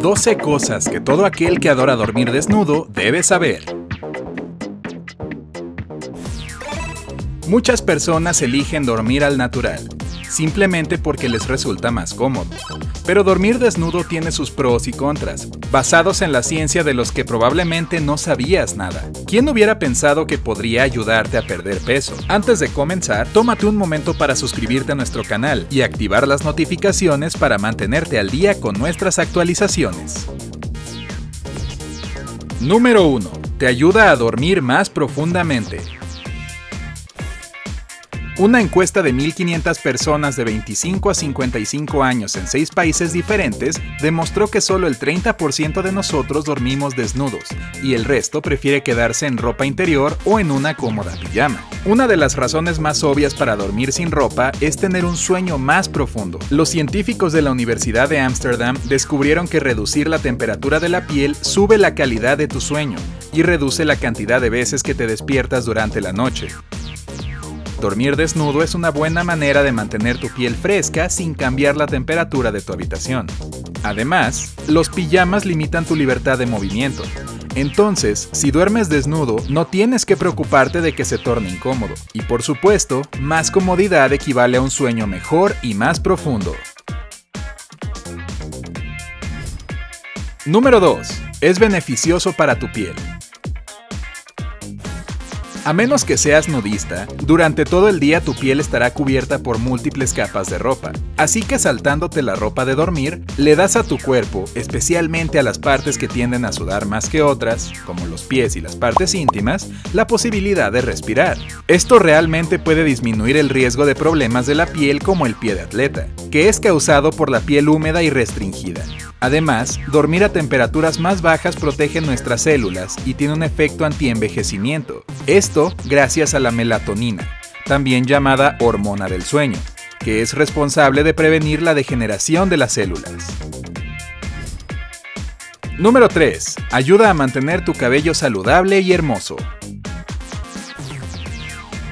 12 cosas que todo aquel que adora dormir desnudo debe saber. Muchas personas eligen dormir al natural, simplemente porque les resulta más cómodo. Pero dormir desnudo tiene sus pros y contras, basados en la ciencia de los que probablemente no sabías nada. ¿Quién hubiera pensado que podría ayudarte a perder peso? Antes de comenzar, tómate un momento para suscribirte a nuestro canal y activar las notificaciones para mantenerte al día con nuestras actualizaciones. Número 1. Te ayuda a dormir más profundamente. Una encuesta de 1.500 personas de 25 a 55 años en 6 países diferentes demostró que solo el 30% de nosotros dormimos desnudos y el resto prefiere quedarse en ropa interior o en una cómoda pijama. Una de las razones más obvias para dormir sin ropa es tener un sueño más profundo. Los científicos de la Universidad de Ámsterdam descubrieron que reducir la temperatura de la piel sube la calidad de tu sueño y reduce la cantidad de veces que te despiertas durante la noche. Dormir desnudo es una buena manera de mantener tu piel fresca sin cambiar la temperatura de tu habitación. Además, los pijamas limitan tu libertad de movimiento. Entonces, si duermes desnudo, no tienes que preocuparte de que se torne incómodo. Y por supuesto, más comodidad equivale a un sueño mejor y más profundo. Número 2. Es beneficioso para tu piel. A menos que seas nudista, durante todo el día tu piel estará cubierta por múltiples capas de ropa. Así que saltándote la ropa de dormir, le das a tu cuerpo, especialmente a las partes que tienden a sudar más que otras, como los pies y las partes íntimas, la posibilidad de respirar. Esto realmente puede disminuir el riesgo de problemas de la piel como el pie de atleta, que es causado por la piel húmeda y restringida. Además, dormir a temperaturas más bajas protege nuestras células y tiene un efecto antienvejecimiento. Esto gracias a la melatonina, también llamada hormona del sueño, que es responsable de prevenir la degeneración de las células. Número 3. Ayuda a mantener tu cabello saludable y hermoso.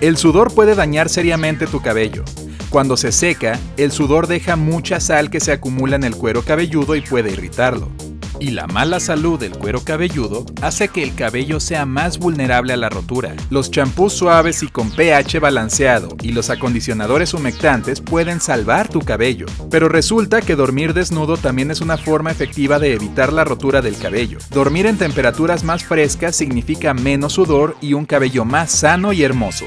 El sudor puede dañar seriamente tu cabello, cuando se seca, el sudor deja mucha sal que se acumula en el cuero cabelludo y puede irritarlo. Y la mala salud del cuero cabelludo hace que el cabello sea más vulnerable a la rotura. Los champús suaves y con pH balanceado y los acondicionadores humectantes pueden salvar tu cabello. Pero resulta que dormir desnudo también es una forma efectiva de evitar la rotura del cabello. Dormir en temperaturas más frescas significa menos sudor y un cabello más sano y hermoso.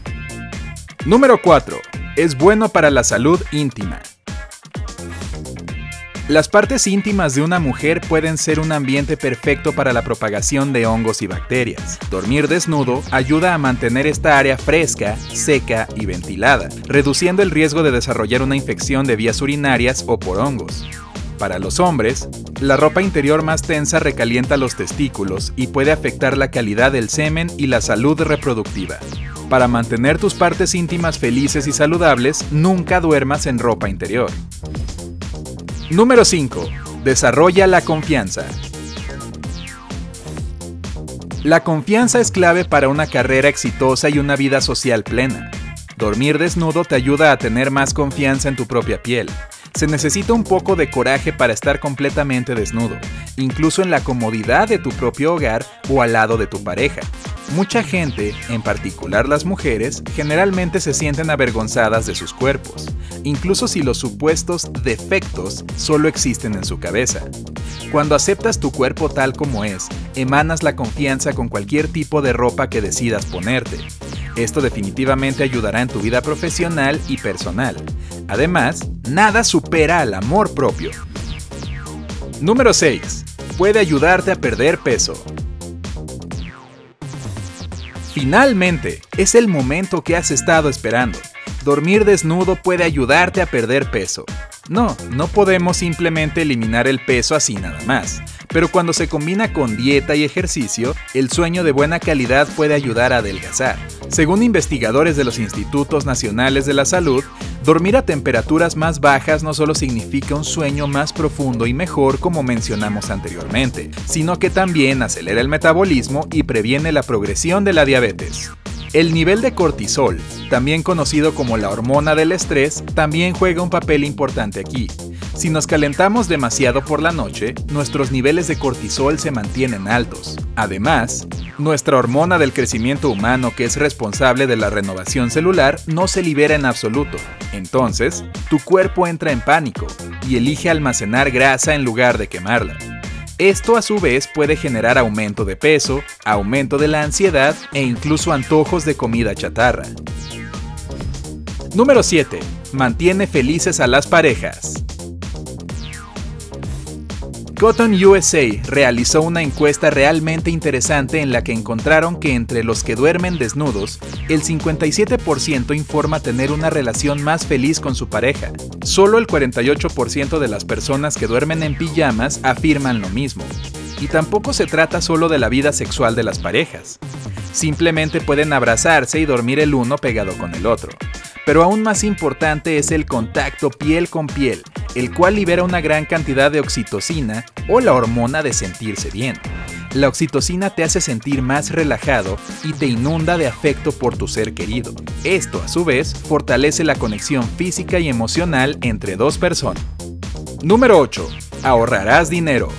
Número 4. Es bueno para la salud íntima. Las partes íntimas de una mujer pueden ser un ambiente perfecto para la propagación de hongos y bacterias. Dormir desnudo ayuda a mantener esta área fresca, seca y ventilada, reduciendo el riesgo de desarrollar una infección de vías urinarias o por hongos. Para los hombres, la ropa interior más tensa recalienta los testículos y puede afectar la calidad del semen y la salud reproductiva. Para mantener tus partes íntimas felices y saludables, nunca duermas en ropa interior. Número 5. Desarrolla la confianza. La confianza es clave para una carrera exitosa y una vida social plena. Dormir desnudo te ayuda a tener más confianza en tu propia piel. Se necesita un poco de coraje para estar completamente desnudo, incluso en la comodidad de tu propio hogar o al lado de tu pareja. Mucha gente, en particular las mujeres, generalmente se sienten avergonzadas de sus cuerpos, incluso si los supuestos defectos solo existen en su cabeza. Cuando aceptas tu cuerpo tal como es, emanas la confianza con cualquier tipo de ropa que decidas ponerte. Esto definitivamente ayudará en tu vida profesional y personal. Además, nada supera al amor propio. Número 6. Puede ayudarte a perder peso. Finalmente, es el momento que has estado esperando. Dormir desnudo puede ayudarte a perder peso. No, no podemos simplemente eliminar el peso así nada más. Pero cuando se combina con dieta y ejercicio, el sueño de buena calidad puede ayudar a adelgazar. Según investigadores de los Institutos Nacionales de la Salud, dormir a temperaturas más bajas no solo significa un sueño más profundo y mejor como mencionamos anteriormente, sino que también acelera el metabolismo y previene la progresión de la diabetes. El nivel de cortisol, también conocido como la hormona del estrés, también juega un papel importante aquí. Si nos calentamos demasiado por la noche, nuestros niveles de cortisol se mantienen altos. Además, nuestra hormona del crecimiento humano que es responsable de la renovación celular no se libera en absoluto. Entonces, tu cuerpo entra en pánico y elige almacenar grasa en lugar de quemarla. Esto a su vez puede generar aumento de peso, aumento de la ansiedad e incluso antojos de comida chatarra. Número 7. Mantiene felices a las parejas. Cotton USA realizó una encuesta realmente interesante en la que encontraron que entre los que duermen desnudos, el 57% informa tener una relación más feliz con su pareja. Solo el 48% de las personas que duermen en pijamas afirman lo mismo. Y tampoco se trata solo de la vida sexual de las parejas. Simplemente pueden abrazarse y dormir el uno pegado con el otro. Pero aún más importante es el contacto piel con piel, el cual libera una gran cantidad de oxitocina o la hormona de sentirse bien. La oxitocina te hace sentir más relajado y te inunda de afecto por tu ser querido. Esto, a su vez, fortalece la conexión física y emocional entre dos personas. Número 8. Ahorrarás dinero.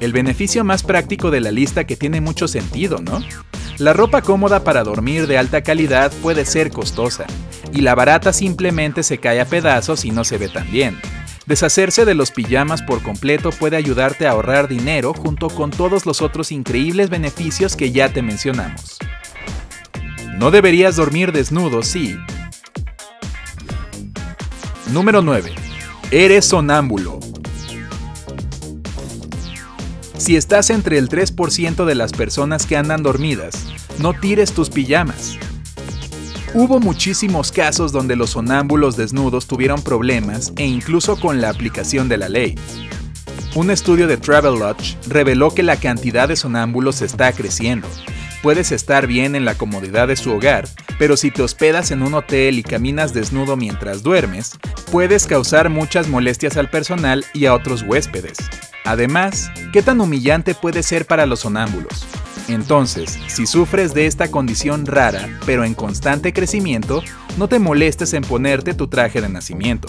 El beneficio más práctico de la lista que tiene mucho sentido, ¿no? La ropa cómoda para dormir de alta calidad puede ser costosa, y la barata simplemente se cae a pedazos y no se ve tan bien. Deshacerse de los pijamas por completo puede ayudarte a ahorrar dinero junto con todos los otros increíbles beneficios que ya te mencionamos. No deberías dormir desnudo si... Número 9. Eres sonámbulo. Si estás entre el 3% de las personas que andan dormidas, no tires tus pijamas. Hubo muchísimos casos donde los sonámbulos desnudos tuvieron problemas e incluso con la aplicación de la ley. Un estudio de Travelodge reveló que la cantidad de sonámbulos está creciendo. Puedes estar bien en la comodidad de su hogar, pero si te hospedas en un hotel y caminas desnudo mientras duermes, puedes causar muchas molestias al personal y a otros huéspedes. Además, ¿qué tan humillante puede ser para los sonámbulos? Entonces, si sufres de esta condición rara, pero en constante crecimiento, no te molestes en ponerte tu traje de nacimiento.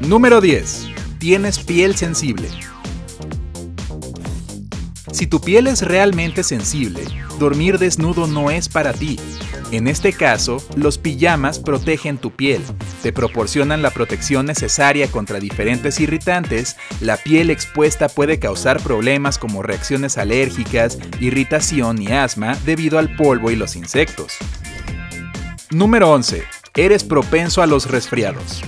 Número 10. Tienes piel sensible. Si tu piel es realmente sensible, dormir desnudo no es para ti. En este caso, los pijamas protegen tu piel, te proporcionan la protección necesaria contra diferentes irritantes, la piel expuesta puede causar problemas como reacciones alérgicas, irritación y asma debido al polvo y los insectos. Número 11. Eres propenso a los resfriados.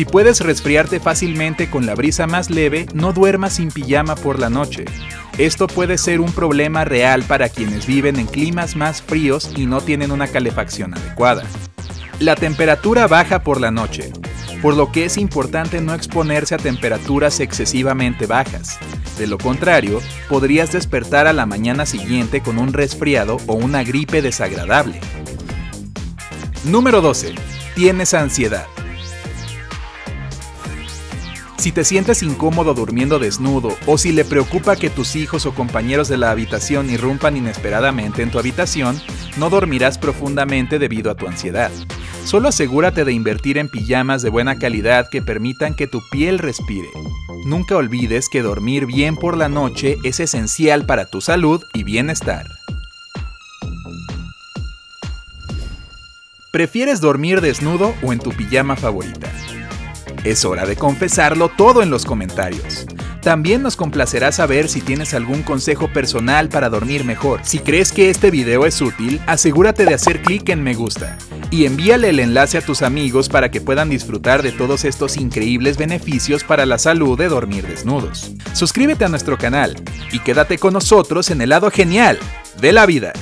Si puedes resfriarte fácilmente con la brisa más leve, no duermas sin pijama por la noche. Esto puede ser un problema real para quienes viven en climas más fríos y no tienen una calefacción adecuada. La temperatura baja por la noche, por lo que es importante no exponerse a temperaturas excesivamente bajas. De lo contrario, podrías despertar a la mañana siguiente con un resfriado o una gripe desagradable. Número 12. Tienes ansiedad. Si te sientes incómodo durmiendo desnudo o si le preocupa que tus hijos o compañeros de la habitación irrumpan inesperadamente en tu habitación, no dormirás profundamente debido a tu ansiedad. Solo asegúrate de invertir en pijamas de buena calidad que permitan que tu piel respire. Nunca olvides que dormir bien por la noche es esencial para tu salud y bienestar. ¿Prefieres dormir desnudo o en tu pijama favorita? Es hora de confesarlo todo en los comentarios. También nos complacerá saber si tienes algún consejo personal para dormir mejor. Si crees que este video es útil, asegúrate de hacer clic en me gusta y envíale el enlace a tus amigos para que puedan disfrutar de todos estos increíbles beneficios para la salud de dormir desnudos. Suscríbete a nuestro canal y quédate con nosotros en el lado genial de la vida.